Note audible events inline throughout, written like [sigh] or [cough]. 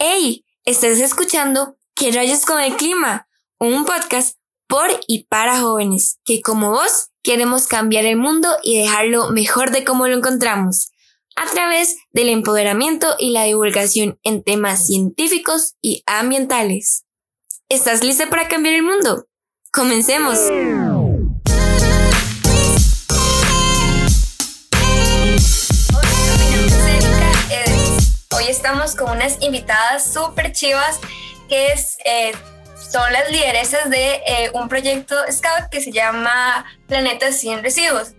¡Hey! Estás escuchando ¿Qué rayos con el clima? Un podcast por y para jóvenes que como vos queremos cambiar el mundo y dejarlo mejor de como lo encontramos a través del empoderamiento y la divulgación en temas científicos y ambientales. ¿Estás lista para cambiar el mundo? Comencemos. Estamos con unas invitadas súper chivas que es, eh, son las lideresas de eh, un proyecto Scout que se llama Planetas sin Residuos.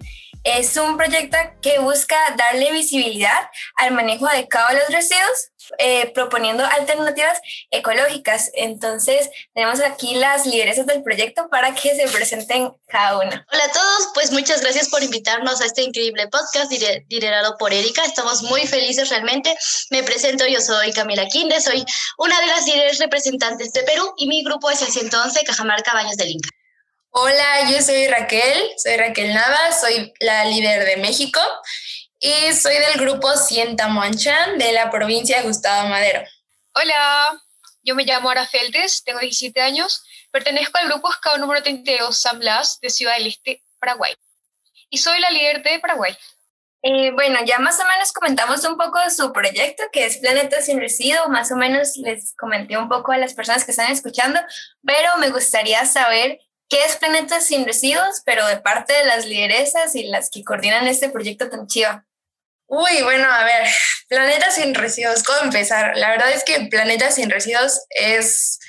Es un proyecto que busca darle visibilidad al manejo adecuado de los residuos, eh, proponiendo alternativas ecológicas. Entonces, tenemos aquí las lideresas del proyecto para que se presenten cada una. Hola a todos, pues muchas gracias por invitarnos a este increíble podcast liderado por Erika. Estamos muy felices realmente. Me presento, yo soy Camila Quinde, soy una de las líderes representantes de Perú y mi grupo es el 111 Cajamarca Baños del Inca. Hola, yo soy Raquel, soy Raquel Navas, soy la líder de México y soy del grupo Sienta Moanchan de la provincia de Gustavo Madero. Hola, yo me llamo Ara Feltes, tengo 17 años, pertenezco al grupo Scout número 32 San Blas de Ciudad del Este, Paraguay y soy la líder de Paraguay. Eh, bueno, ya más o menos comentamos un poco de su proyecto, que es Planeta Sin Residuo, más o menos les comenté un poco a las personas que están escuchando, pero me gustaría saber ¿Qué es Planetas sin Residuos? Pero de parte de las lideresas y las que coordinan este proyecto tan chiva. Uy, bueno, a ver, Planetas sin Residuos, ¿cómo empezar? La verdad es que Planetas sin Residuos es,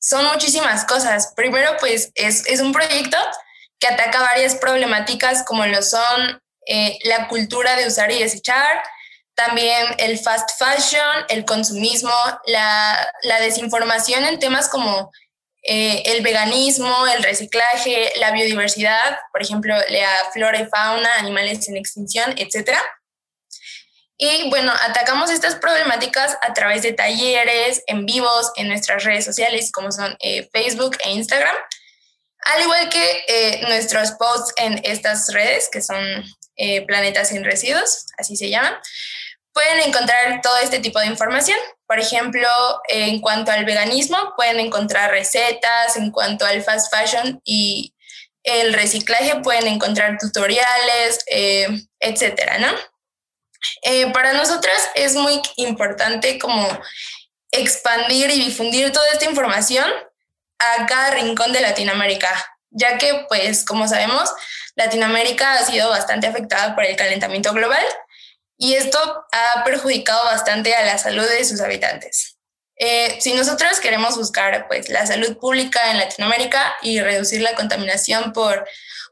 son muchísimas cosas. Primero, pues es, es un proyecto que ataca varias problemáticas como lo son eh, la cultura de usar y desechar, también el fast fashion, el consumismo, la, la desinformación en temas como eh, el veganismo, el reciclaje, la biodiversidad, por ejemplo, la flora y fauna, animales en extinción, etc. Y bueno, atacamos estas problemáticas a través de talleres, en vivos, en nuestras redes sociales como son eh, Facebook e Instagram, al igual que eh, nuestros posts en estas redes que son Planetas sin Residuos, así se llaman pueden encontrar todo este tipo de información. Por ejemplo, en cuanto al veganismo, pueden encontrar recetas, en cuanto al fast fashion y el reciclaje, pueden encontrar tutoriales, eh, etcétera, ¿no? Eh, para nosotras es muy importante como expandir y difundir toda esta información a cada rincón de Latinoamérica, ya que, pues, como sabemos, Latinoamérica ha sido bastante afectada por el calentamiento global y esto ha perjudicado bastante a la salud de sus habitantes. Eh, si nosotros queremos buscar pues, la salud pública en Latinoamérica y reducir la contaminación por,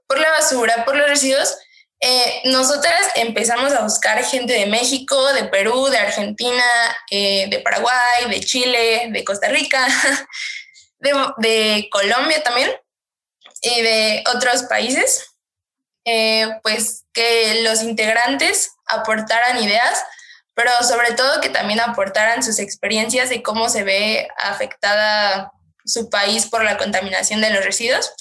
por la basura, por los residuos, eh, nosotras empezamos a buscar gente de México, de Perú, de Argentina, eh, de Paraguay, de Chile, de Costa Rica, [laughs] de, de Colombia también y de otros países, pues que los integrantes aportaran ideas, pero sobre todo que también aportaran sus experiencias de cómo se ve afectada su país por la contaminación de los residuos.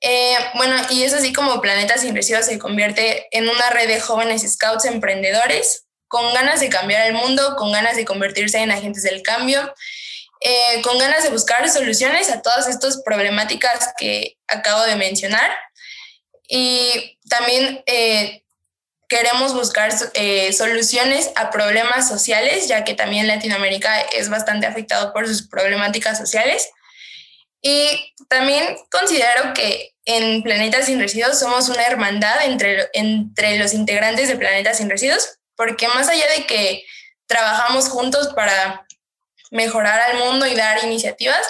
Eh, bueno, y es así como Planeta Sin Residuos se convierte en una red de jóvenes scouts emprendedores con ganas de cambiar el mundo, con ganas de convertirse en agentes del cambio, eh, con ganas de buscar soluciones a todas estas problemáticas que acabo de mencionar. Y también eh, queremos buscar soluciones a problemas sociales, ya que también Latinoamérica es bastante afectado por sus problemáticas sociales. Y también considero que en Planetas Sin Residuos somos una hermandad entre, entre los integrantes de Planetas Sin Residuos, porque más allá de que trabajamos juntos para mejorar al mundo y dar iniciativas,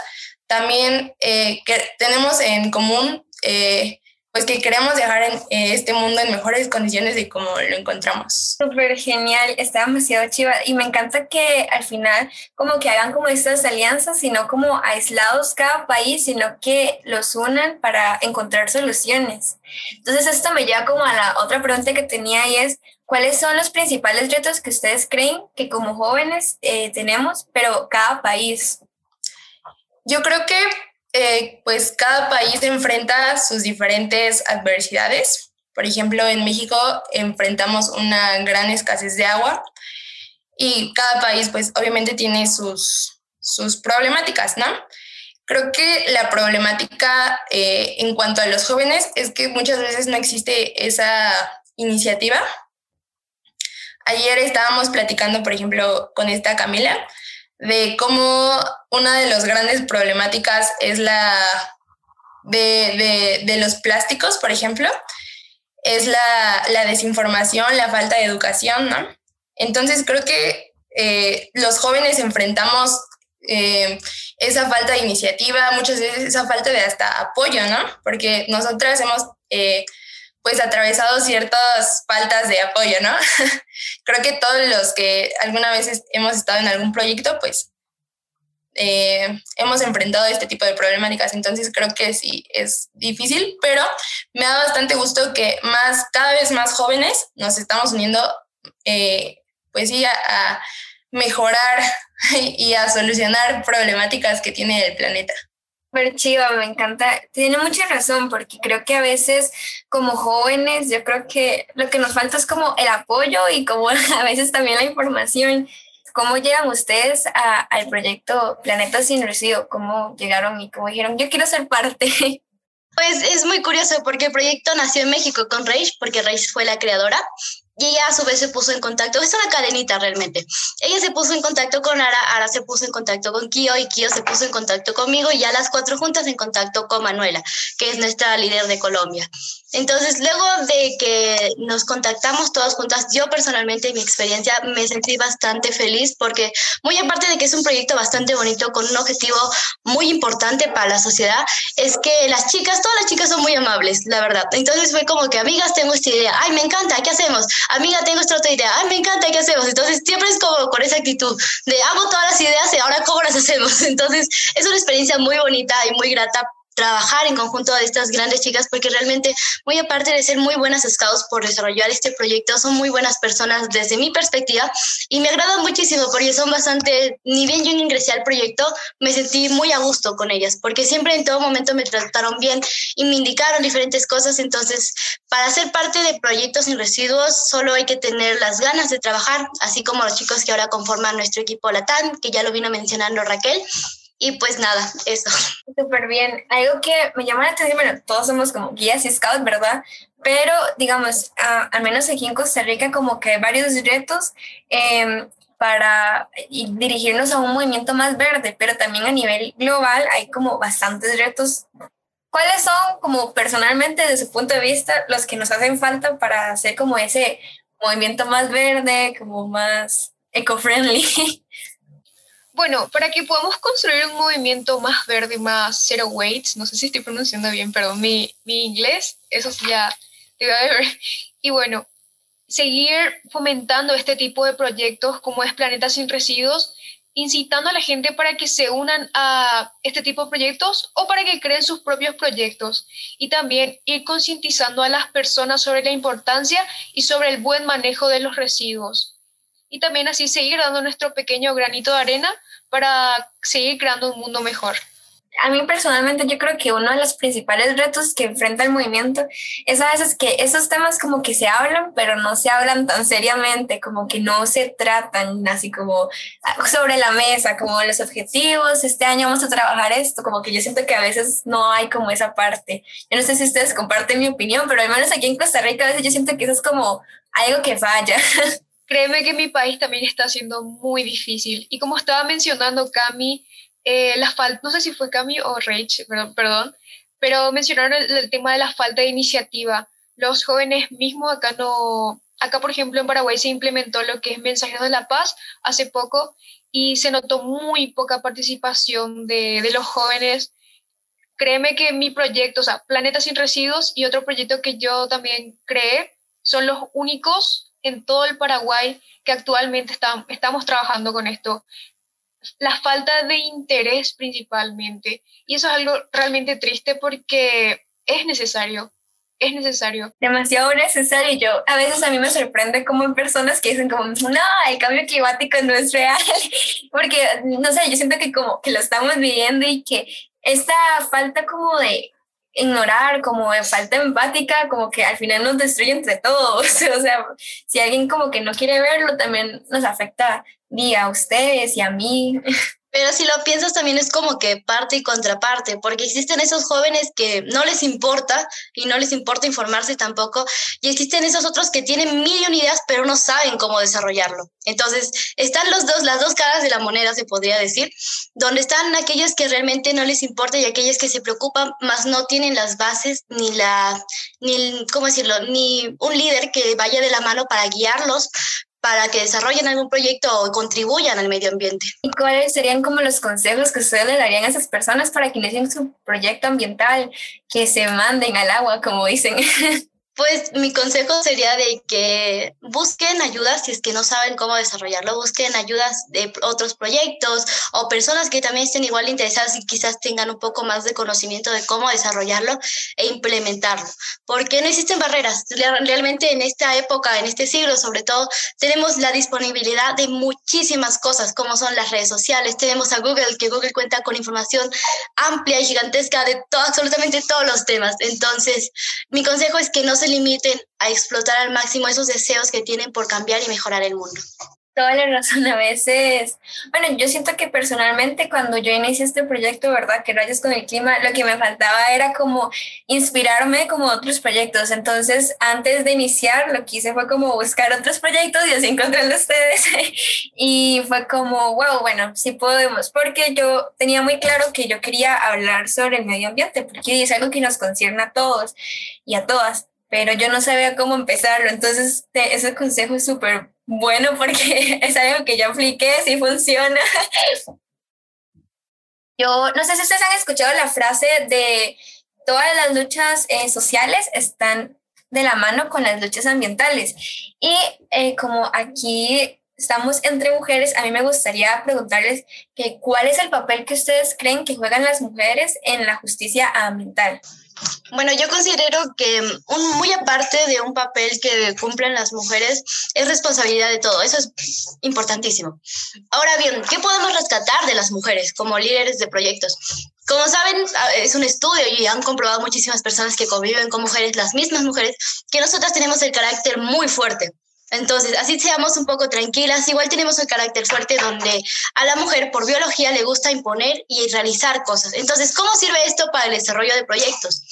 también eh, que tenemos en común eh, pues que queremos dejar en, eh, este mundo en mejores condiciones de como lo encontramos. Súper genial, está demasiado chiva y me encanta que al final como que hagan como estas alianzas, sino como aislados cada país, sino que los unan para encontrar soluciones. Entonces esto me lleva como a la otra pregunta que tenía y es, ¿cuáles son los principales retos que ustedes creen que como jóvenes eh, tenemos, pero cada país? Yo creo que eh, pues cada país enfrenta sus diferentes adversidades. Por ejemplo, en México enfrentamos una gran escasez de agua y cada país pues obviamente tiene sus, sus problemáticas, ¿no? Creo que la problemática eh, en cuanto a los jóvenes es que muchas veces no existe esa iniciativa. Ayer estábamos platicando, por ejemplo, con esta Camila, de cómo una de las grandes problemáticas es la de, los plásticos, por ejemplo, es la, desinformación, la falta de educación, ¿no? Entonces creo que eh, los jóvenes enfrentamos eh, esa falta de iniciativa, muchas veces esa falta de hasta apoyo, ¿no? Porque nosotras hemos eh, pues atravesado ciertas faltas de apoyo, ¿no? [laughs] Creo que todos los que alguna vez hemos estado en algún proyecto, pues eh, hemos enfrentado este tipo de problemáticas, entonces creo que sí es difícil, pero me da bastante gusto que más, cada vez más jóvenes nos estamos uniendo, pues sí, a mejorar [laughs] y a solucionar problemáticas que tiene el planeta. Pero chiva, me encanta. Tiene mucha razón porque creo que a veces como jóvenes, yo creo que lo que nos falta es como el apoyo y como [laughs] a veces también la información. ¿Cómo llegan ustedes al proyecto Planeta Sin Residuo? ¿Cómo llegaron y cómo dijeron, yo quiero ser parte? [laughs] Pues es muy curioso porque el proyecto nació en México con Rage, porque Rage fue la creadora y ella a su vez se puso en contacto, es una cadenita realmente. Ella se puso en contacto con Ara, Ara se puso en contacto con Kio y Kio se puso en contacto conmigo y ya las cuatro juntas en contacto con Manuela, que es nuestra líder de Colombia. Entonces, luego de que nos contactamos todas juntas, yo personalmente, mi experiencia, me sentí bastante feliz porque, muy aparte de que es un proyecto bastante bonito con un objetivo muy importante para la sociedad, es que las chicas, todas las chicas son muy amables, la verdad. Entonces fue como que, amigas, tengo esta idea, ay, me encanta, ¿qué hacemos? Amiga, tengo esta otra idea, ay, me encanta, ¿qué hacemos? Entonces siempre es como con esa actitud de hago todas las ideas y ahora cómo las hacemos. [laughs] Entonces es una experiencia muy bonita y muy grata trabajar en conjunto de estas grandes chicas porque realmente muy aparte de ser muy buenas scouts por desarrollar este proyecto son muy buenas personas desde mi perspectiva y me agradan muchísimo porque son bastante ni bien yo ingresé al proyecto me sentí muy a gusto con ellas porque siempre en todo momento me trataron bien y me indicaron diferentes cosas. Entonces para ser parte de proyectos sin residuos solo hay que tener las ganas de trabajar así como los chicos que ahora conforman nuestro equipo Latam que ya lo vino mencionando Raquel y pues nada, eso. [laughs] Súper bien. Algo que me llama la atención, bueno, todos somos como guías y scouts, ¿verdad? Pero, digamos, al menos aquí en Costa Rica, como que hay varios retos em, para dirigirnos a un movimiento más verde, pero también a nivel global hay como bastantes retos. ¿Cuáles son, como personalmente, desde su punto de vista, los que nos hacen falta para hacer como ese movimiento más verde, como más eco-friendly? [laughs] Bueno, para que podamos construir un movimiento más verde, más zero weights, no sé si estoy pronunciando bien, perdón, mi, mi inglés, eso sí ya te a ver. [laughs] Y bueno, seguir fomentando este tipo de proyectos como es Planeta Sin Residuos, incitando a la gente para que se unan a este tipo de proyectos o para que creen sus propios proyectos y también ir concientizando a las personas sobre la importancia y sobre el buen manejo de los residuos. Y también así seguir dando nuestro pequeño granito de arena para seguir creando un mundo mejor? A mí personalmente yo creo que uno de los principales retos que enfrenta el movimiento es a veces que esos temas como que se hablan, pero no se hablan tan seriamente, como que no se tratan así como sobre la mesa, como los objetivos, este año vamos a trabajar esto, como que yo siento que a veces no hay como esa parte. Yo no sé si ustedes comparten mi opinión, pero al menos aquí en Costa Rica a veces yo siento que eso es como algo que falla. [laughs] Créeme que mi país también está siendo muy difícil. Y como estaba mencionando Cami, eh, la falta, no sé si fue Cami o Rach, perdón, perdón pero mencionaron el, tema de la falta de iniciativa. Los jóvenes mismos acá no, acá por ejemplo en Paraguay se implementó lo que es Mensajeros de la Paz hace poco y se notó muy poca participación de, de los jóvenes. Créeme que mi proyecto, o sea, Planeta Sin Residuos y otro proyecto que yo también creé, son los únicos en todo el Paraguay que actualmente estamos trabajando con esto. La falta de interés principalmente. Y eso es algo realmente triste porque es necesario. Es necesario. Demasiado necesario. Yo a veces a mí me sorprende como en personas que dicen como, no, el cambio climático no es real. [laughs] porque, no sé, yo siento que como que lo estamos viviendo y que esta falta como de ignorar, como de falta empática, como que al final nos destruye entre todos. [laughs] O sea, si alguien como que no quiere verlo, también nos afecta a ustedes y a mí. [laughs] Pero si lo piensas también es como que parte y contraparte, porque existen esos jóvenes que no les importa y no les importa informarse tampoco, y existen esos otros que tienen mil ideas pero no saben cómo desarrollarlo. Entonces, están los dos, las dos caras de la moneda, se podría decir, donde están aquellos que realmente no les importa y aquellos que se preocupan, más no tienen las bases ni la, ni, ¿cómo decirlo? Ni un líder que vaya de la mano para guiarlos para que desarrollen algún proyecto o contribuyan al medio ambiente. ¿Y cuáles serían como los consejos que ustedes le darían a esas personas para que inicien su proyecto ambiental, que se manden al agua, como dicen? [laughs] Pues mi consejo sería de que busquen ayuda si es que no saben cómo desarrollarlo, busquen ayudas de otros proyectos o personas que también estén igual interesadas y quizás tengan un poco más de conocimiento de cómo desarrollarlo e implementarlo, porque no existen barreras. Realmente en esta época, en este siglo sobre todo, tenemos la disponibilidad de muchísimas cosas, como son las redes sociales, tenemos a Google, que Google cuenta con información amplia y gigantesca de todo, absolutamente todos los temas. Entonces, mi consejo es que no se limiten a explotar al máximo esos deseos que tienen por cambiar y mejorar el mundo toda la razón. A veces, bueno, yo siento que personalmente cuando yo inicié este proyecto, ¿verdad? Que rayos con el clima, lo que me faltaba era como inspirarme como otros proyectos. Entonces, antes de iniciar, lo que hice fue como buscar otros proyectos y así encontré de ustedes. [laughs] y fue como, wow, bueno, sí podemos, porque yo tenía muy claro que yo quería hablar sobre el medio ambiente, porque es algo que nos concierne a todos y a todas pero yo no sabía cómo empezarlo. Entonces, ese consejo es súper bueno porque [laughs] es algo que yo apliqué, sí funciona. [laughs] Yo no sé si ustedes han escuchado la frase de todas las luchas eh, sociales están de la mano con las luchas ambientales. Y eh, como aquí estamos entre mujeres, a mí me gustaría preguntarles que, cuál es el papel que ustedes creen que juegan las mujeres en la justicia ambiental. Bueno, yo considero que un, muy aparte de un papel que cumplen las mujeres, es responsabilidad de todo. Eso es importantísimo. Ahora bien, ¿qué podemos rescatar de las mujeres como líderes de proyectos? Como saben, es un estudio y han comprobado muchísimas personas que conviven con mujeres, las mismas mujeres, que nosotras tenemos el carácter muy fuerte. Entonces, así seamos un poco tranquilas. Igual tenemos un carácter fuerte donde a la mujer por biología le gusta imponer y realizar cosas. Entonces, ¿cómo sirve esto para el desarrollo de proyectos?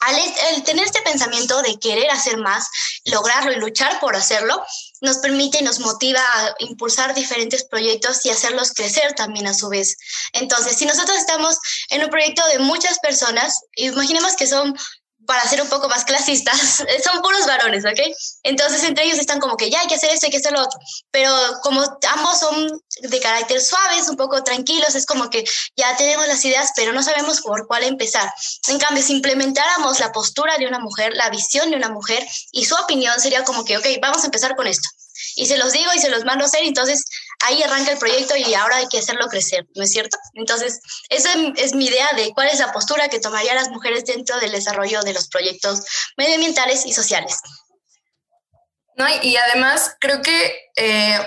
Al, tener este pensamiento de querer hacer más, lograrlo y luchar por hacerlo, nos permite y nos motiva a impulsar diferentes proyectos y hacerlos crecer también a su vez. Entonces, si nosotros estamos en un proyecto de muchas personas, imaginemos que son para ser un poco más clasistas, [laughs] son puros varones, ¿ok? Entonces entre ellos están como que ya hay que hacer esto, hay que hacer lo otro. Pero como ambos son de carácter suaves, un poco tranquilos, es como que ya tenemos las ideas, pero no sabemos por cuál empezar. En cambio, si implementáramos la postura de una mujer, la visión de una mujer y su opinión sería como que, ok, vamos a empezar con esto. Y se los digo y se los mando a hacer, entonces ahí arranca el proyecto y ahora hay que hacerlo crecer, ¿no es cierto? Entonces, esa es mi idea de cuál es la postura que tomarían las mujeres dentro del desarrollo de los proyectos medioambientales y sociales. No, y además creo que eh,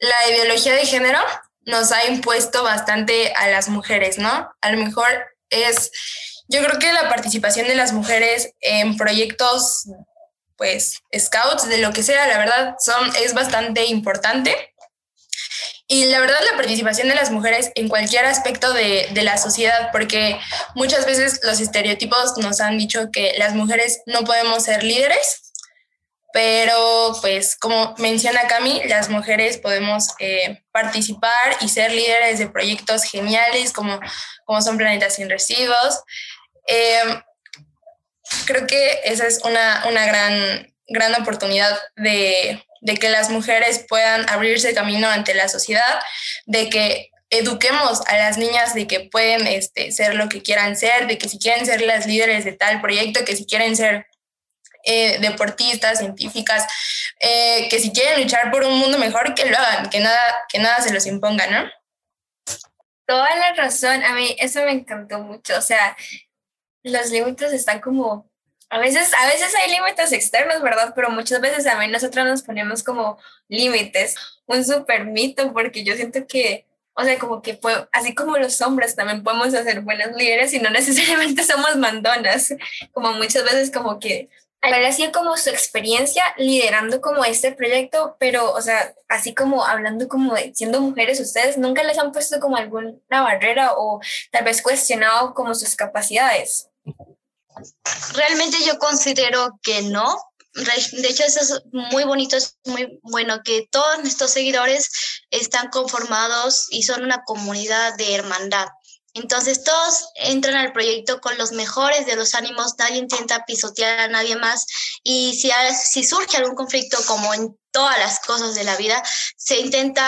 la ideología de género nos ha impuesto bastante a las mujeres, ¿no? A lo mejor es, yo creo que la participación de las mujeres en proyectos, pues, scouts, de lo que sea, la verdad, son, es bastante importante. Y la verdad, la participación de las mujeres en cualquier aspecto de, de, la sociedad, porque muchas veces los estereotipos nos han dicho que las mujeres no podemos ser líderes, pero pues como menciona Cami, las mujeres podemos eh, participar y ser líderes de proyectos geniales como, como son Planetas sin Residuos. Eh, creo que esa es una, una gran, gran oportunidad de, de que las mujeres puedan abrirse camino ante la sociedad, de que eduquemos a las niñas de que pueden este, ser lo que quieran ser, de que si quieren ser las líderes de tal proyecto, que si quieren ser eh, deportistas, científicas, eh, que si quieren luchar por un mundo mejor, que lo hagan, que nada, que nada se los imponga, ¿no? Toda la razón, a mí eso me encantó mucho, o sea, los límites están como a veces, a veces hay límites externos, ¿verdad? Pero muchas veces también nosotros nos ponemos como límites. Un súper mito, porque yo siento que o sea, como que así como los hombres también podemos hacer buenas líderes y no [laughs] necesariamente somos mandonas, como muchas veces como que hablar así como su experiencia liderando como este proyecto, pero, o sea, así como hablando como de siendo mujeres, ustedes nunca les han puesto como alguna barrera o tal vez cuestionado como sus capacidades. Realmente yo considero que no. De hecho, eso es muy bonito, es muy bueno que todos nuestros seguidores están conformados y son una comunidad de hermandad. Entonces todos entran al proyecto con los mejores de los ánimos, nadie intenta pisotear a nadie más y si, si surge algún conflicto como en todas las cosas de la vida, se intenta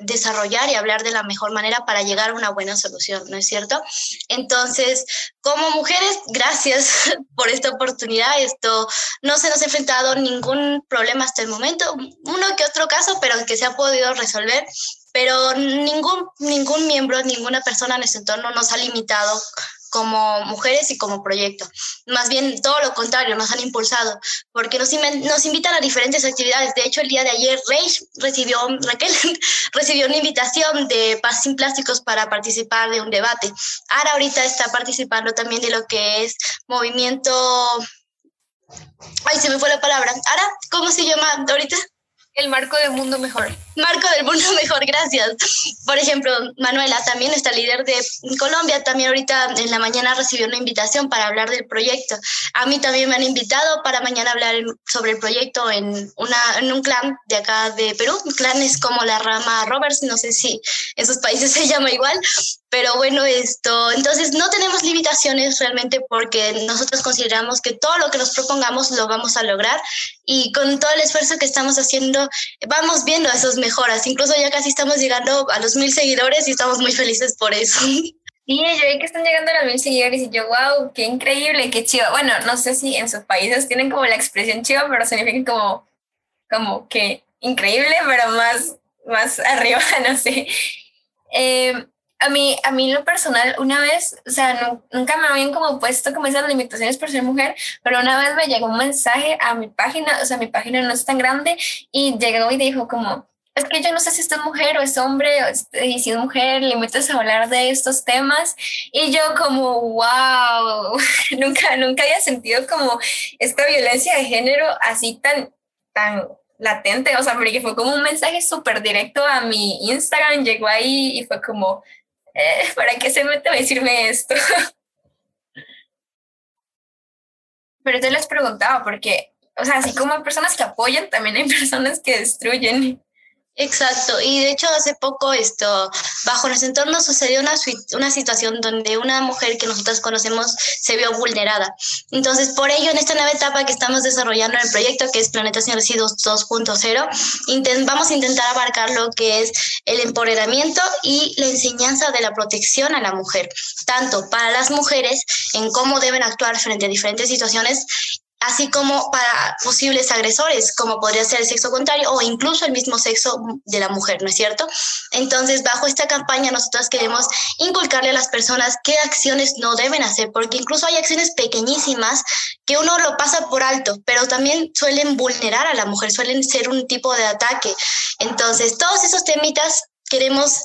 desarrollar y hablar de la mejor manera para llegar a una buena solución, ¿no es cierto? Entonces, como mujeres, gracias [laughs] por esta oportunidad. Esto no se nos ha enfrentado ningún problema hasta el momento, uno que otro caso, pero que se ha podido resolver pero ningún, ningún miembro, ninguna persona en nuestro entorno nos ha limitado como mujeres y como proyecto. Más bien todo lo contrario, nos han impulsado, porque nos, nos invitan a diferentes actividades. De hecho, el día de ayer, Rey recibió, Raquel [laughs] recibió una invitación de Paz sin Plásticos para participar de un debate. Ara ahorita está participando también de lo que es movimiento... Ay, se me fue la palabra. Ara, ¿cómo se llama ahorita? El marco del mundo mejor. Marco del mundo [laughs] mejor, gracias. Por ejemplo, Manuela, también está líder de Colombia, también ahorita en la mañana recibió una invitación para hablar del proyecto. A mí también me han invitado para mañana hablar sobre el proyecto en, una, en un clan de acá de Perú. Un clan es como la rama Roberts, no sé si en sus países [laughs] se llama igual, pero bueno, esto, entonces no tenemos limitaciones realmente porque nosotros consideramos que todo lo que nos propongamos lo vamos a lograr y con todo el esfuerzo que estamos haciendo vamos viendo esas mejoras. Incluso ya casi estamos llegando a los mil seguidores y estamos muy felices por eso. [laughs] Sí, yo vi que están llegando a los mil seguidores y yo, wow, qué increíble, qué chido. Bueno, no sé si en sus países tienen como la expresión chido, pero significa como, como que increíble, pero más, más [laughs] arriba, no sé. Eh, a mí, a mí lo personal, una vez, o sea, nunca me habían como puesto como esas limitaciones por ser mujer, pero una vez me llegó un mensaje a mi página, o sea, mi página no es tan grande, y llegó y dijo como, es que yo no sé si esto es mujer o es hombre, y si es mujer, le metes a hablar de estos temas, y yo como, wow, [laughs] nunca, nunca había sentido como esta violencia de género así tan, tan latente, o sea, porque fue como un mensaje súper directo a mi Instagram, llegó ahí y fue como, [laughs] ¿para qué se mete a decirme esto? [laughs] Pero te les preguntaba, porque, o sea, así como hay personas que apoyan, también hay personas que destruyen. Exacto, y de hecho hace poco esto, bajo nuestro entorno sucedió una, una situación donde una mujer que nosotros conocemos se vio vulnerada. Entonces, por ello, en esta nueva etapa que estamos desarrollando en el proyecto, que es Planetas sin Residuos 2.0, vamos a intentar abarcar lo que es el empoderamiento y la enseñanza de la protección a la mujer, tanto para las mujeres en cómo deben actuar frente a diferentes situaciones así como para posibles agresores, como podría ser el sexo contrario o incluso el mismo sexo de la mujer, ¿no es cierto? Entonces, bajo esta campaña, nosotros queremos inculcarle a las personas qué acciones no deben hacer, porque incluso hay acciones pequeñísimas que uno lo pasa por alto, pero también suelen vulnerar a la mujer, suelen ser un tipo de ataque. Entonces, todos esos temitas queremos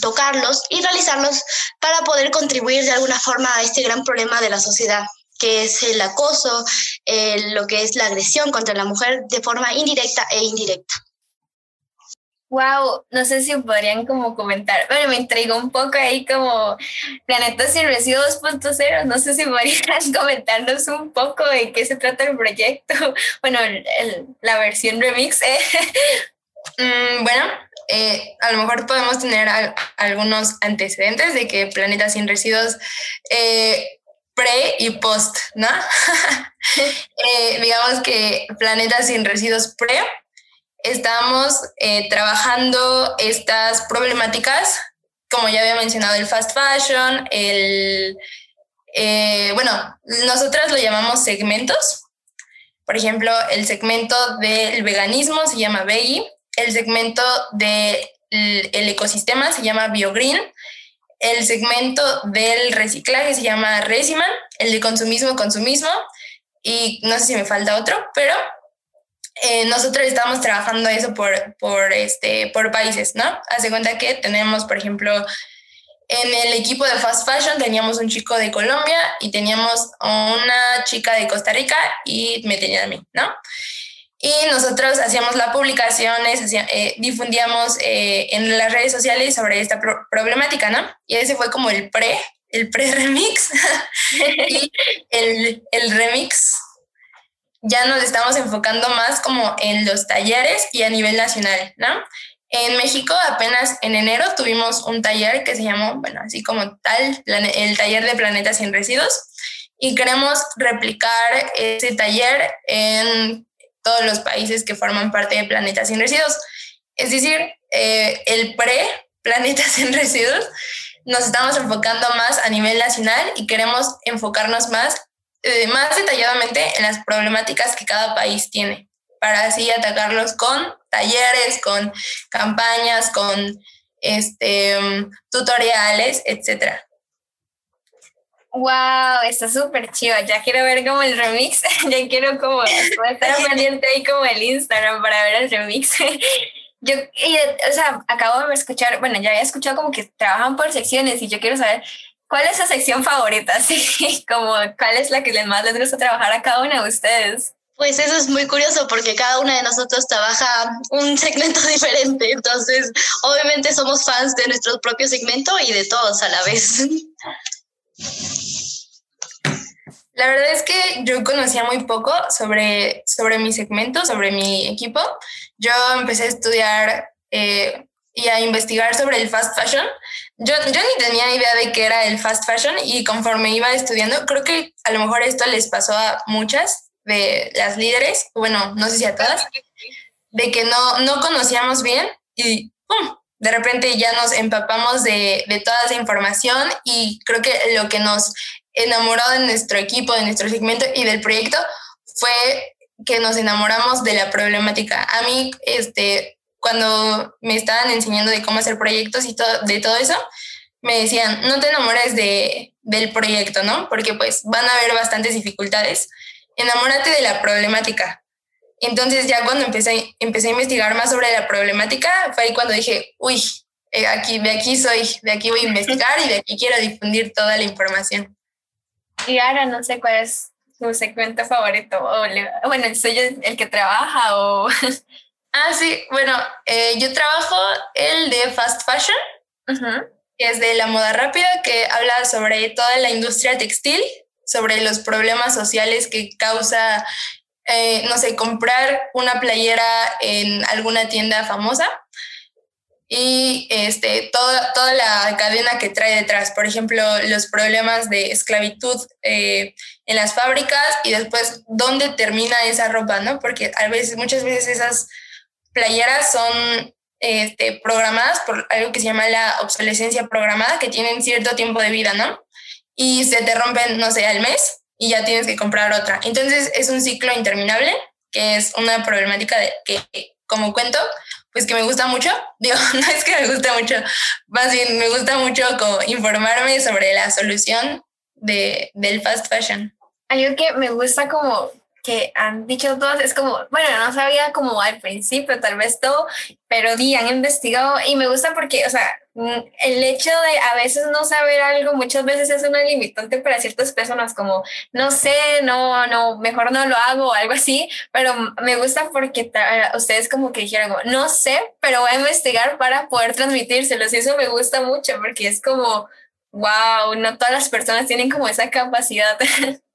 tocarlos y realizarlos para poder contribuir de alguna forma a este gran problema de la sociedad que es el acoso, lo que es la agresión contra la mujer de forma indirecta e indirecta. Wow, no sé si podrían como comentar, bueno, me intrigó un poco ahí como Planetas sin Residuos 2.0, no sé si podrían [laughs] comentarnos un poco de qué se trata el proyecto, bueno, la versión remix. ¿eh? [laughs] Mm, bueno, eh, a lo mejor podemos tener algunos antecedentes de que Planetas sin Residuos eh, pre y post, ¿no? [laughs] Eh, digamos que Planeta sin Residuos pre, estamos eh, trabajando estas problemáticas, como ya había mencionado, el fast fashion, el, eh, bueno, nosotras lo llamamos segmentos. Por ejemplo, el segmento del veganismo se llama Veggie, el segmento del ecosistema se llama BioGreen, el segmento del reciclaje se llama Resiman, el de consumismo, consumismo, y no sé si me falta otro, pero eh, nosotros estamos trabajando eso por, por, este, por países, ¿no? Hace cuenta que tenemos, por ejemplo, en el equipo de fast fashion teníamos un chico de Colombia y teníamos una chica de Costa Rica y me tenían a mí, ¿no? Y nosotros hacíamos las publicaciones, eh, difundíamos eh, en las redes sociales sobre esta problemática, ¿no? Y ese fue como el pre, el pre-remix. [laughs] y el, el remix ya nos estamos enfocando más como en los talleres y a nivel nacional, ¿no? En México apenas en enero tuvimos un taller que se llamó, bueno, así como tal, el taller de planetas sin residuos y queremos replicar ese taller en todos los países que forman parte de Planetas sin Residuos. Es decir, eh, el pre-Planetas sin Residuos nos estamos enfocando más a nivel nacional y queremos enfocarnos más, eh, más detalladamente en las problemáticas que cada país tiene, para así atacarlos con talleres, con campañas, con este, tutoriales, etcétera. Wow, está súper chido. Ya quiero ver como el remix. [laughs] ya quiero como estar pendiente ahí como el Instagram para ver el remix. [laughs] yo, o sea, acabo de escuchar, bueno, ya había escuchado como que trabajan por secciones y yo quiero saber cuál es su sección favorita, [laughs] sí, como cuál es la que más les gusta trabajar a cada una de ustedes. Pues eso es muy curioso porque cada una de nosotros trabaja un segmento diferente, entonces obviamente somos fans de nuestro propio segmento y de todos a la vez. La verdad es que yo conocía muy poco sobre, sobre mi segmento, sobre mi equipo. Yo empecé a estudiar eh, y a investigar sobre el fast fashion. Yo, yo ni tenía idea de qué era el fast fashion y conforme iba estudiando, creo que a lo mejor esto les pasó a muchas de las líderes, bueno, no sé si a todas, de que no, no conocíamos bien y ¡pum! De repente ya nos empapamos de, de toda esa información y creo que lo que nos enamoró de nuestro equipo, de nuestro segmento y del proyecto fue que nos enamoramos de la problemática. A mí, este, cuando me estaban enseñando de cómo hacer proyectos y todo, de todo eso, me decían, no te enamores de, del proyecto, ¿no? Porque pues van a haber bastantes dificultades. Enamórate de la problemática. Entonces ya cuando empecé, empecé a investigar más sobre la problemática, fue ahí cuando dije, uy, eh, aquí, de aquí soy, de aquí voy a investigar y de aquí quiero difundir toda la información. Y ahora no sé cuál es su segmento favorito, o bueno, soy yo el que trabaja o... [laughs] ah, sí, bueno, eh, yo trabajo el de fast fashion, que es de la moda rápida, que habla sobre toda la industria textil, sobre los problemas sociales que causa eh, no sé, comprar una playera en alguna tienda famosa y este, toda, toda la cadena que trae detrás. Por ejemplo, los problemas de esclavitud eh, en las fábricas y después dónde termina esa ropa, ¿no? Porque a veces, muchas veces esas playeras son este, programadas por algo que se llama la obsolescencia programada, que tienen cierto tiempo de vida, ¿no? Y se te rompen, no sé, al mes y ya tienes que comprar otra. Entonces es un ciclo interminable, que es una problemática de que, como cuento, pues que me gusta mucho. [laughs] Digo, no es que me gusta mucho, más bien me gusta mucho informarme sobre la solución de, del fast fashion. Algo que me gusta como que han dicho todos es como, bueno, no sabía como al principio tal vez todo, pero di, han investigado y me gusta porque, o sea, mm, el hecho de a veces no saber algo muchas veces es una limitante para ciertas personas como, no sé, no, no, mejor no lo hago o algo así, pero me gusta porque ustedes como que dijeron, no sé, pero voy a investigar para poder transmitírselos y eso me gusta mucho porque es como, wow, no todas las personas tienen como esa capacidad. [laughs]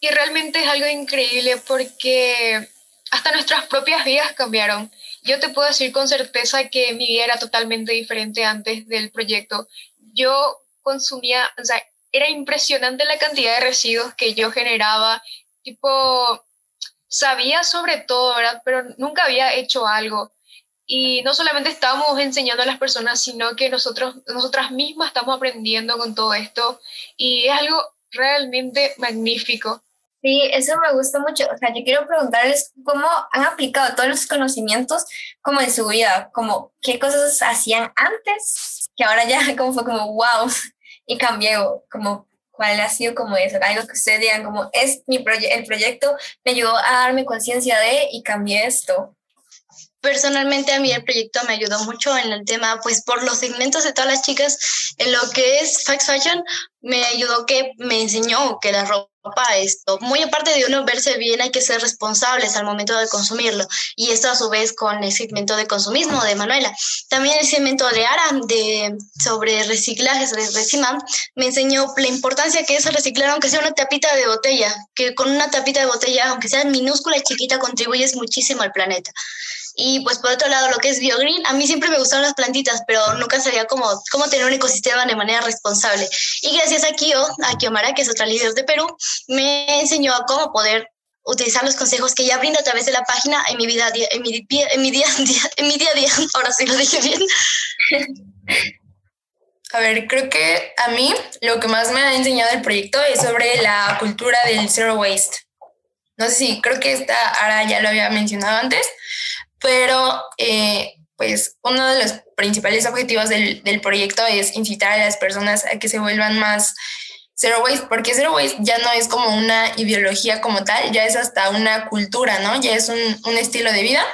Y realmente es algo increíble porque hasta nuestras propias vidas cambiaron. Yo te puedo decir con certeza que mi vida era totalmente diferente antes del proyecto. Yo consumía, o sea, era impresionante la cantidad de residuos que yo generaba. Tipo, sabía sobre todo, ¿verdad? Pero nunca había hecho algo. Y no solamente estábamos enseñando a las personas, sino que nosotros, nosotras mismas estamos aprendiendo con todo esto. Y es algo realmente magnífico. Sí, eso me gusta mucho. O sea, yo quiero preguntarles cómo han aplicado todos los conocimientos como en su vida, como qué cosas hacían antes, que ahora ya [laughs] como fue como wow, y cambió, como ¿Cuál ha sido como eso? Algo que ustedes digan como, es mi el proyecto me ayudó a darme conciencia de y cambié esto. Personalmente a mí el proyecto me ayudó mucho en el tema, pues por los segmentos de todas las chicas, en lo que es Fax Fashion, me ayudó que me enseñó que la ropa esto, muy aparte de uno verse bien, hay que ser responsables al momento de consumirlo. Y esto a su vez con el segmento de consumismo de Manuela. También el segmento de Ara de, sobre reciclaje, sobre resina, me enseñó la importancia que es reciclar aunque sea una tapita de botella, que con una tapita de botella, aunque sea minúscula y chiquita, contribuyes muchísimo al planeta. Y pues por otro lado, lo que es BioGreen, a mí siempre me gustaron las plantitas, pero nunca sabía cómo, cómo tener un ecosistema de manera responsable. Y gracias a Kio, a Kiomara, que es otra líder de Perú, me enseñó a cómo poder utilizar los consejos que ella brinda a través de la página en mi vida en mi, en mi día, [laughs] en mi día a día. Ahora sí lo dije bien. A ver, creo que a mí lo que más me ha enseñado el proyecto es sobre la cultura del zero waste. No sé si creo que esta ahora ya lo había mencionado antes, pero eh, pues uno de los principales objetivos del, del, proyecto es incitar a las personas a que se vuelvan más zero waste, porque zero waste ya no es como una ideología como tal, ya es hasta una cultura, ¿no? Ya es un, un estilo de vida.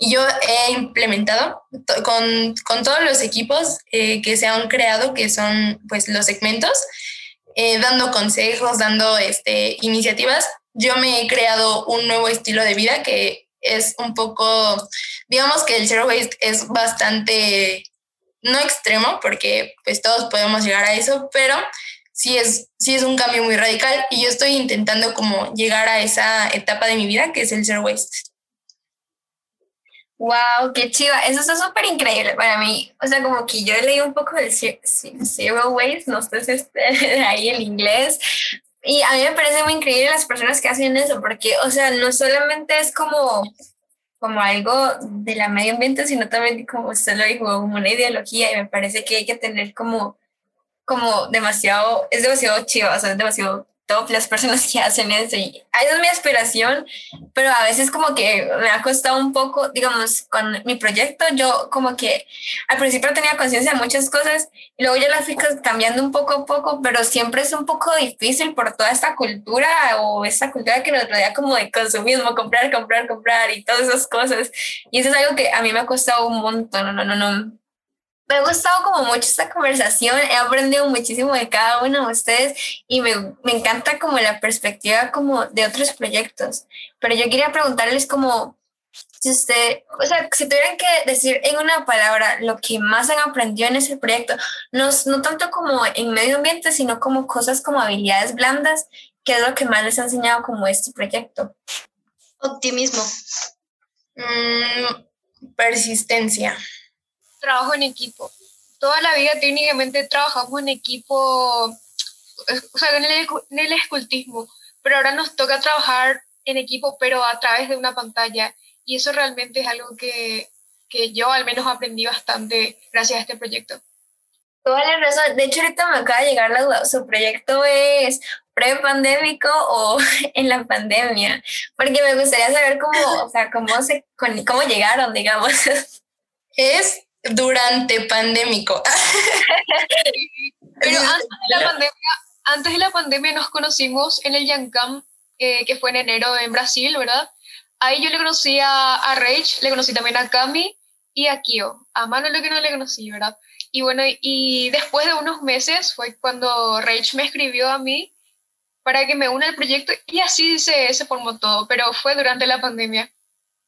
Y yo he implementado con, con todos los equipos eh, que se han creado, que son pues los segmentos, eh, dando consejos, dando este, iniciativas. Yo me he creado un nuevo estilo de vida que es un poco, digamos que el zero waste es bastante, no extremo, porque pues todos podemos llegar a eso, pero sí es, sí es un cambio muy radical y yo estoy intentando como llegar a esa etapa de mi vida que es el zero waste. Wow, qué chiva. Eso está súper increíble para mí. O sea, como que yo leí un poco del Zero Waste, no sé si es [laughs] ahí en inglés, y a mí me parece muy increíble las personas que hacen eso, porque, o sea, no solamente es como, como algo de la medio ambiente, sino también, como usted lo dijo, como una ideología, y me parece que hay que tener como, como demasiado, es demasiado chido, o sea, es demasiado top las personas que hacen eso. Y esa es mi aspiración, pero a veces como que me ha costado un poco, digamos, con mi proyecto, yo como que al principio tenía conciencia de muchas cosas y luego ya las fui cambiando un poco a poco, pero siempre es un poco difícil por toda esta cultura o esta cultura que nos rodea como de consumismo, comprar, comprar, comprar y todas esas cosas. Y eso es algo que a mí me ha costado un montón, no, no, no, me ha gustado como mucho esta conversación, he aprendido muchísimo de cada uno de ustedes y me, me, encanta como la perspectiva como de otros proyectos. Pero yo quería preguntarles como, si usted, o sea, si tuvieran que decir en una palabra lo que más han aprendido en ese proyecto, no, no tanto como en medio ambiente, sino como cosas como habilidades blandas, ¿qué es lo que más les ha enseñado como este proyecto? Optimismo. Mm, persistencia trabajo en equipo. Toda la vida técnicamente trabajamos en equipo, o sea, en el, escultismo, pero ahora nos toca trabajar en equipo, pero a través de una pantalla. Y eso realmente es algo que, que yo al menos aprendí bastante gracias a este proyecto. Toda la razón. De hecho, ahorita me acaba de llegar la duda. ¿Su proyecto es pre-pandémico o [laughs] en la pandemia? Porque me gustaría saber cómo, o sea, cómo, se, cómo llegaron, digamos. [laughs] Es durante pandémico. [laughs] Pero antes de, la [laughs] pandemia, antes de la pandemia nos conocimos en el Yancam, eh, que fue en enero en Brasil, ¿verdad? Ahí yo le conocí a, a Rage, le conocí también a Cami y a Kio. A Mano lo que no le conocí, ¿verdad? Y bueno, y después de unos meses fue cuando Rage me escribió a mí para que me una al proyecto y así se, se formó todo, pero fue durante la pandemia.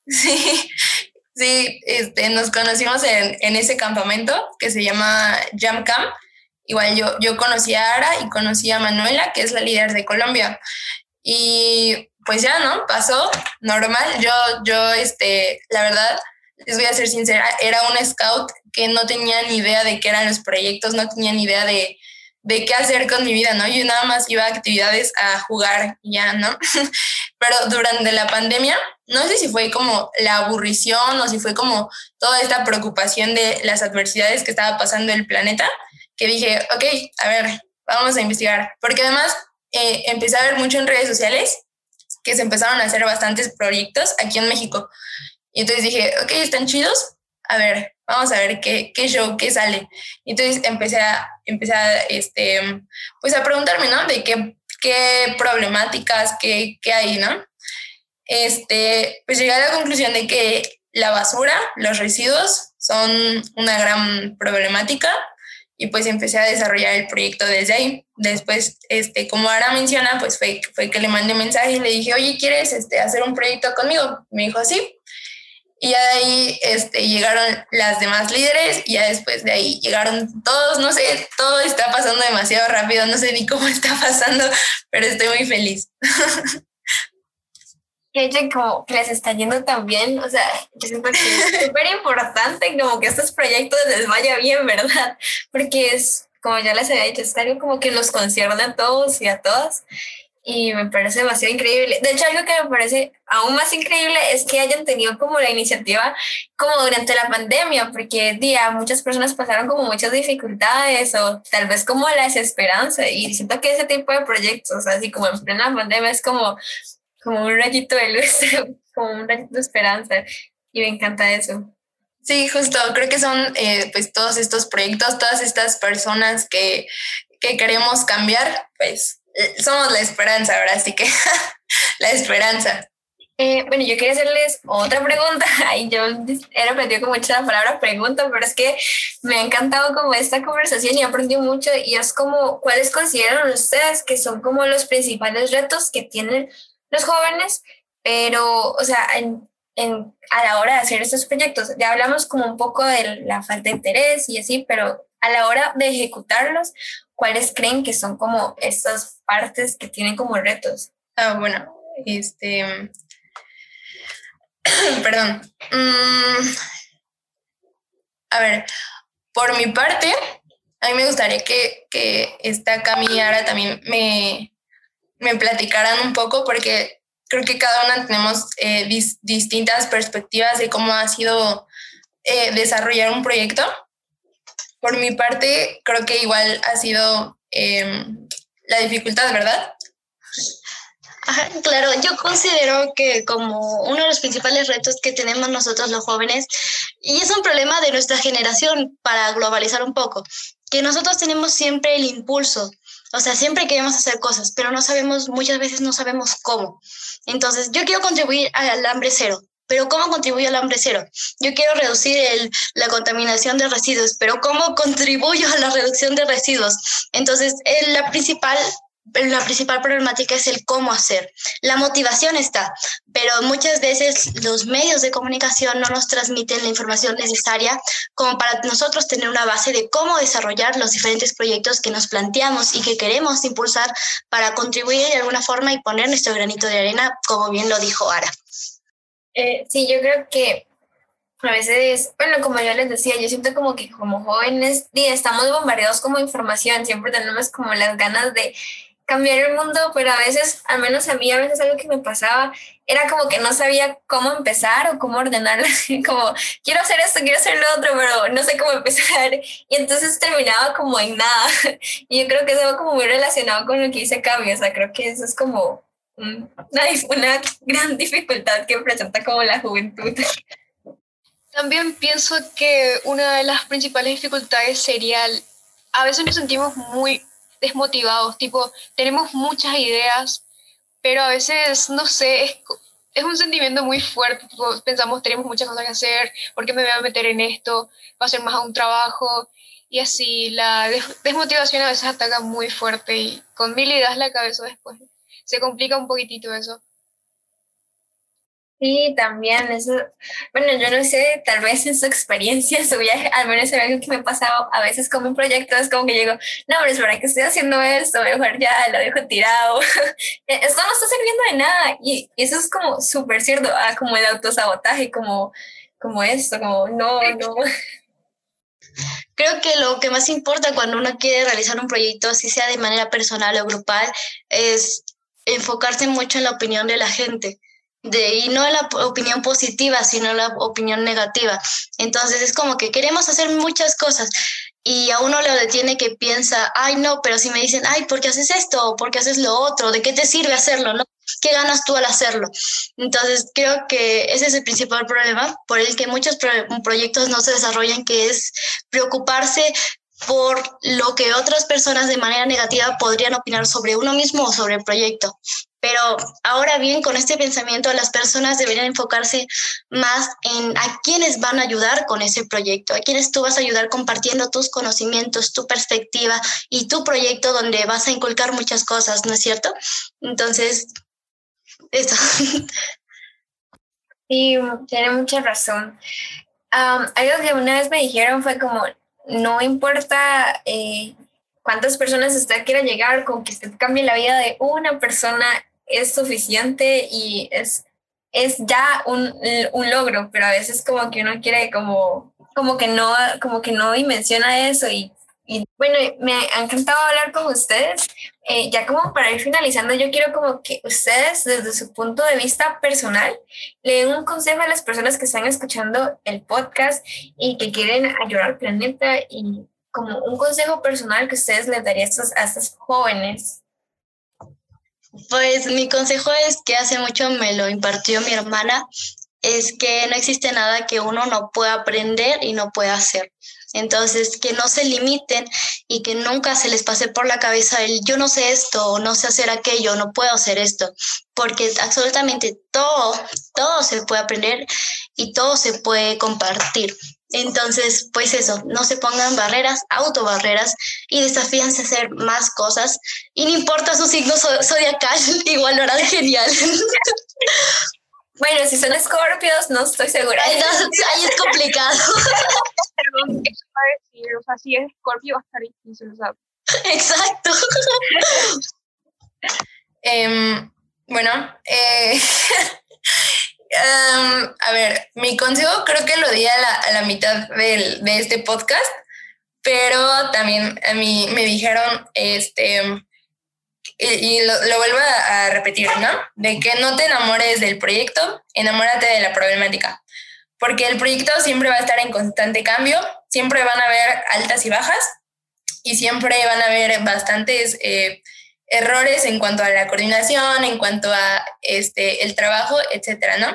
Sí, Sí, este, nos conocimos en, en, ese campamento que se llama Jam Camp. Igual yo, yo conocí a Ara y conocí a Manuela, que es la líder de Colombia. Y pues ya, ¿no? Pasó normal. Yo, yo, este, la verdad, les voy a ser sincera, era un scout que no tenía ni idea de qué eran los proyectos, no tenía ni idea de, de qué hacer con mi vida, ¿no? Yo nada más iba a actividades a jugar ya, ¿no? [laughs] Pero durante la pandemia, no sé si fue como la aburrición o si fue como toda esta preocupación de las adversidades que estaba pasando el planeta, que dije, ok, a ver, vamos a investigar. Porque además eh, empecé a ver mucho en redes sociales que se empezaron a hacer bastantes proyectos aquí en México. Y entonces dije, ok, están chidos, a ver, vamos a ver qué, qué show, qué sale. Entonces empecé a, empecé a, este, pues a preguntarme, ¿no? De qué, qué problemáticas, qué, qué hay, ¿no? Este, pues llegué a la conclusión de que la basura, los residuos son una gran problemática y pues empecé a desarrollar el proyecto desde ahí. Después, este, como ahora menciona, pues fue, fue que le mandé mensaje y le dije, oye, ¿quieres este, hacer un proyecto conmigo? Me dijo, sí. Y ahí este, llegaron las demás líderes y ya después de ahí llegaron todos, no sé, todo está pasando demasiado rápido, no sé ni cómo [laughs] está pasando, pero estoy muy feliz. [laughs] que como que les está yendo tan bien, o sea, yo siento que es [laughs] súper importante como que estos proyectos les vaya bien, ¿verdad? Porque es, como ya les había dicho, es algo como que los concierne a todos y a todas y me parece demasiado increíble. De hecho, algo que me parece aún más increíble es que hayan tenido como la iniciativa como durante la pandemia, porque día muchas personas pasaron como muchas dificultades o tal vez como la desesperanza y siento que ese tipo de proyectos, así como en plena pandemia, es como como un rayito de luz, [laughs] como un rayito de esperanza. Y me encanta eso. Sí, justo, creo que son eh, pues todos estos proyectos, todas estas personas que, que queremos cambiar, pues somos la esperanza ahora, así que [laughs] la esperanza. Eh, bueno, yo quería hacerles otra pregunta. [laughs] Ay, yo he repetido como mucho la palabra pregunta, pero es que me ha encantado como esta conversación y he aprendido mucho y es como, ¿cuáles consideran ustedes que son como los principales retos que tienen los jóvenes, pero, o sea, en, en, a la hora de hacer estos proyectos, ya hablamos como un poco de la falta de interés y así, pero a la hora de ejecutarlos, ¿cuáles creen que son como estas partes que tienen como retos? Ah, bueno, este... [clears throat] Perdón. Mm, a ver, por mi parte, a mí me gustaría que, que esta Cami también me, me platicaran un poco porque creo que cada una tenemos eh, distintas perspectivas de cómo ha sido eh, desarrollar un proyecto. Por mi parte, creo que igual ha sido em, la dificultad, ¿verdad? claro, yo considero que como uno de los principales retos que tenemos nosotros los jóvenes, y es un problema de nuestra generación para globalizar un poco, que nosotros tenemos siempre el impulso o sea, siempre queremos hacer cosas, pero no sabemos, muchas veces no sabemos cómo. Entonces, yo quiero contribuir al hambre cero, pero ¿cómo contribuyo al hambre cero? Yo quiero reducir la contaminación de residuos, pero ¿cómo contribuyo a la reducción de residuos? Entonces, la principal la principal problemática es el cómo hacer. La motivación está, pero muchas veces los medios de comunicación no nos transmiten la información necesaria como para nosotros tener una base de cómo desarrollar los diferentes proyectos que nos planteamos y que queremos impulsar para contribuir de alguna forma y poner nuestro granito de arena, como bien lo dijo Ara. Eh, sí, yo creo que a veces, bueno, como yo les decía, yo siento como que como jóvenes estamos bombardeados como información, siempre tenemos como las ganas de cambiar el mundo, pero a veces, al menos a mí, a veces algo que me pasaba era como que no sabía cómo empezar o cómo ordenarlo, [laughs] como quiero hacer esto, quiero hacer lo otro, pero no sé cómo empezar. Y entonces terminaba como en nada. [laughs] Y yo creo que eso va como muy relacionado con lo que hice cambio, o sea, creo que eso es como una, una gran dificultad que presenta como la juventud. También pienso que una de las principales dificultades sería, a veces nos sentimos muy desmotivados, tipo, tenemos muchas ideas, pero a veces, no sé, es, es un sentimiento muy fuerte, pensamos, tenemos muchas cosas que hacer, ¿por qué me voy a meter en esto? Va a ser más a un trabajo, y así, la desmotivación a veces ataca muy fuerte y con mil ideas la cabeza después se complica un poquitito eso. Sí, también eso, bueno, yo no sé, tal vez en su experiencia, [laughs] su viaje, al menos es algo que me ha pasado a veces con mi proyecto, es como que digo, no, pero es verdad que estoy haciendo esto, mejor ya lo dejo tirado, [laughs] e, esto no está sirviendo de nada, y, eso es como súper cierto, ah, como el autosabotaje, como, como esto, como no, no. [laughs] Creo que lo que más importa cuando uno quiere realizar un proyecto, así sea de manera personal o grupal, es enfocarse mucho en la opinión de la gente de, y no la opinión positiva, sino la opinión negativa. Entonces es como que queremos hacer muchas cosas y a uno le detiene que piensa, ay no, pero si me dicen, ay, ¿por qué haces esto? ¿Por qué haces lo otro? ¿De qué te sirve hacerlo? ¿no? ¿qué ganas tú al hacerlo? Entonces, creo que ese es el principal problema por el que muchos proyectos no se desarrollan, que es preocuparse por lo que otras personas de manera negativa podrían opinar sobre uno mismo o sobre el proyecto. Pero ahora bien, con este pensamiento, las personas deberían enfocarse más en a quiénes van a ayudar con ese proyecto, a quiénes tú vas a ayudar compartiendo tus conocimientos, tu perspectiva y tu proyecto donde vas a inculcar muchas cosas, ¿no es cierto? Entonces, eso. Sí, tiene mucha razón. algo que una vez me dijeron fue como, no importa eh, cuántas personas usted quiera llegar, con que usted cambie la vida de una persona es suficiente y es, es ya un, un, logro, pero a veces como que uno quiere como, como que no, como que no dimensiona eso y, y bueno, me ha encantado hablar con ustedes. Eh, ya como para ir finalizando, yo quiero como que ustedes desde su punto de vista personal le den un consejo a las personas que están escuchando el podcast y que quieren ayudar al planeta y como un consejo personal que ustedes les darían a estos jóvenes. Pues mi consejo es que hace mucho me lo impartió mi hermana, es que no existe nada que uno no pueda aprender y no pueda hacer. Entonces, que no se limiten y que nunca se les pase por la cabeza el yo no sé esto, o no sé hacer aquello, no puedo hacer esto, porque absolutamente todo, todo se puede aprender y todo se puede compartir. Entonces, pues eso, no se pongan barreras, autobarreras y desafíense a hacer más cosas. Y no importa su signo zodiacal, [laughs] igual lo harán genial. [laughs] Bueno, si son escorpios, no estoy segura. Ahí, es complicado. Perdón, eso va a decir, o sea, si es escorpio va a estar difícil, ¿sabes? Exacto. um, bueno, eh, [laughs] a ver, mi consejo creo que lo di a la, a la mitad del, de este podcast, pero también a mí me dijeron, este, y, lo, lo, vuelvo a, repetir, ¿no? De que no te enamores del proyecto, enamórate de la problemática, porque el proyecto siempre va a estar en constante cambio, siempre van a haber altas y bajas y siempre van a haber bastantes... Eh, errores en cuanto a la coordinación, en cuanto a este, el trabajo, etcétera, ¿no?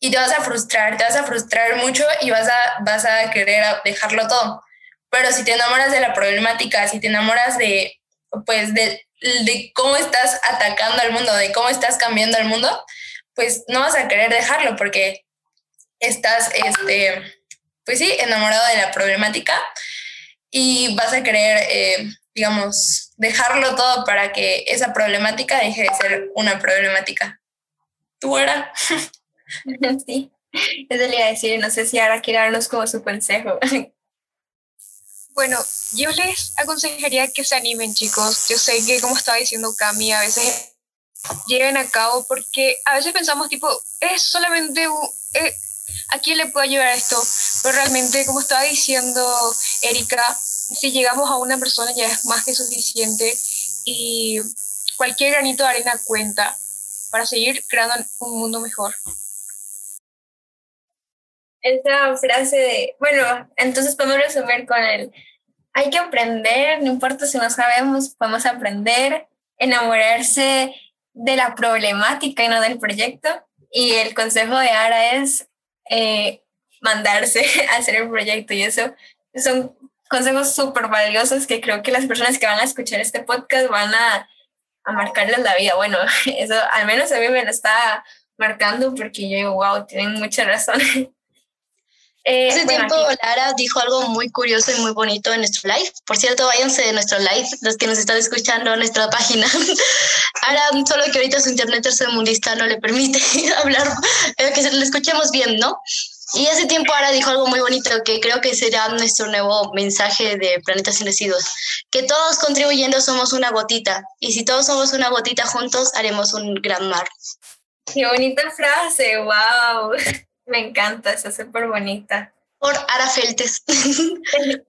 Y te vas a frustrar, te vas a frustrar mucho y vas a, vas a querer dejarlo todo. Pero si te enamoras de la problemática, si te enamoras de, pues, de, de cómo estás atacando al mundo, de cómo estás cambiando al mundo, pues no vas a querer dejarlo porque estás, este, pues sí, enamorado de la problemática y vas a querer eh, digamos, dejarlo todo para que esa problemática deje de ser una problemática. ¿Tú era? [laughs] Sí, eso le iba a decir, no sé si ahora quiere darnos como su consejo. [laughs] Bueno, yo les aconsejaría que se animen, chicos. Yo sé que, como estaba diciendo Cami, a veces lleven a cabo porque a veces pensamos, tipo, es solamente un, eh, ¿a quién le puede ayudar esto? Pero realmente, como estaba diciendo Erika, si llegamos a una persona ya es más que suficiente y cualquier granito de arena cuenta para seguir creando un mundo mejor. Esa frase de, bueno, entonces podemos resumir con el, hay que aprender, no importa si no sabemos, podemos aprender, enamorarse de la problemática y no del proyecto. Y el consejo de Ara es eh, mandarse [laughs] a hacer el proyecto y eso son consejos súper valiosos que creo que las personas que van a escuchar este podcast van a, a marcarles la vida. Bueno, [laughs] eso al menos a mí me lo está marcando porque yo digo, wow, tienen mucha razón. [laughs] Eh, Hace tiempo Lara dijo algo muy curioso y muy bonito en nuestro live. Por cierto, váyanse de nuestro live, los que nos están escuchando en nuestra página. [laughs] Ahora, solo que ahorita su internet tercermundista no le permite [laughs] hablar, pero que le escuchemos bien, ¿no? Y hace tiempo ahora dijo algo muy bonito que creo que será nuestro nuevo mensaje de Planetas sin Residuos, que todos contribuyendo somos una gotita y si todos somos una gotita juntos haremos un gran mar. Qué bonita frase, wow. [laughs] Me encanta, es súper bonita. Por Arafeltes. [laughs]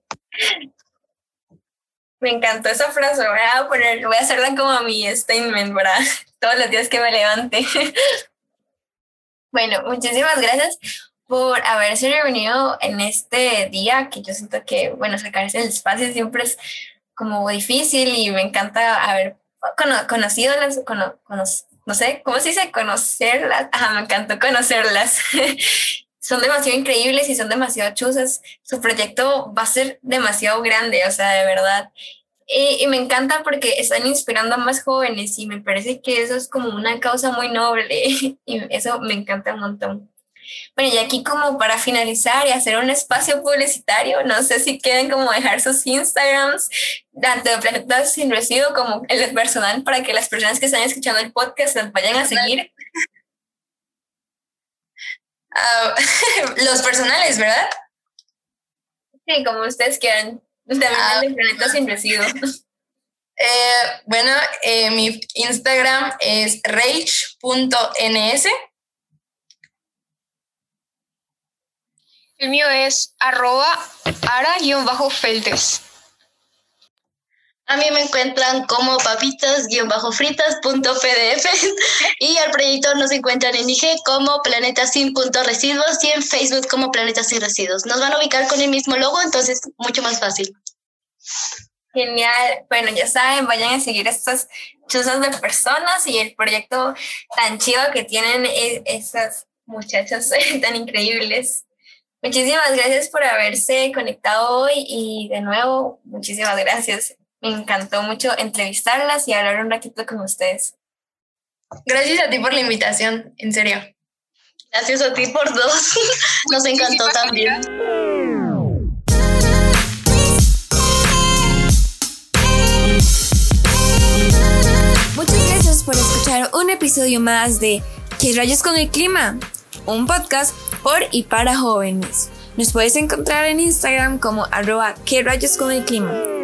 me encantó esa frase, voy a poner, voy a hacerla como mi statement para [laughs] todos los días que me levante. [laughs] bueno, muchísimas gracias por haberse reunido en este día, que yo siento que, bueno, sacarse el espacio siempre es como difícil y me encanta haber conocido las, no sé, ¿cómo se dice? Conocerlas. Ajá, me encantó conocerlas. [laughs] son demasiado increíbles y son demasiado chuzas. Su proyecto va a ser demasiado grande, o sea, de verdad. Y, me encanta porque están inspirando a más jóvenes y me parece que eso es como una causa muy noble [laughs] y eso me encanta un montón. Bueno, y aquí como para finalizar y hacer un espacio publicitario, no sé si quieren como dejar sus Instagrams, tanto de Planetas Sin Residuo como el personal, para que las personas que están escuchando el podcast los vayan a seguir. Ah, [laughs] los personales, ¿verdad? Sí, como ustedes quieran. También ah, el Planetas Sin Residuo. [laughs] Eh, bueno, eh, mi Instagram es rage.ns El mío es arroba ara-feltes. A mí me encuentran como papitas-fritas.pdf [laughs] y al proyecto nos encuentran en IG como planetasin.residuos y en Facebook como Planeta Sin Residuos. Nos van a ubicar con el mismo logo, entonces mucho más fácil. Genial. Bueno, ya saben, vayan a seguir estas chuzas de personas y el proyecto tan chido que tienen e-, esas muchachas [laughs] tan increíbles. Muchísimas gracias por haberse conectado hoy y de nuevo, muchísimas gracias. Me encantó mucho entrevistarlas y hablar un ratito con ustedes. Gracias a ti por la invitación, en serio. Gracias a ti por dos. [laughs] Nos encantó también. Muchas gracias por escuchar un episodio más de ¿Qué rayos con el clima? Un podcast por y para jóvenes. Nos puedes encontrar en Instagram como arroba que rayos con el clima.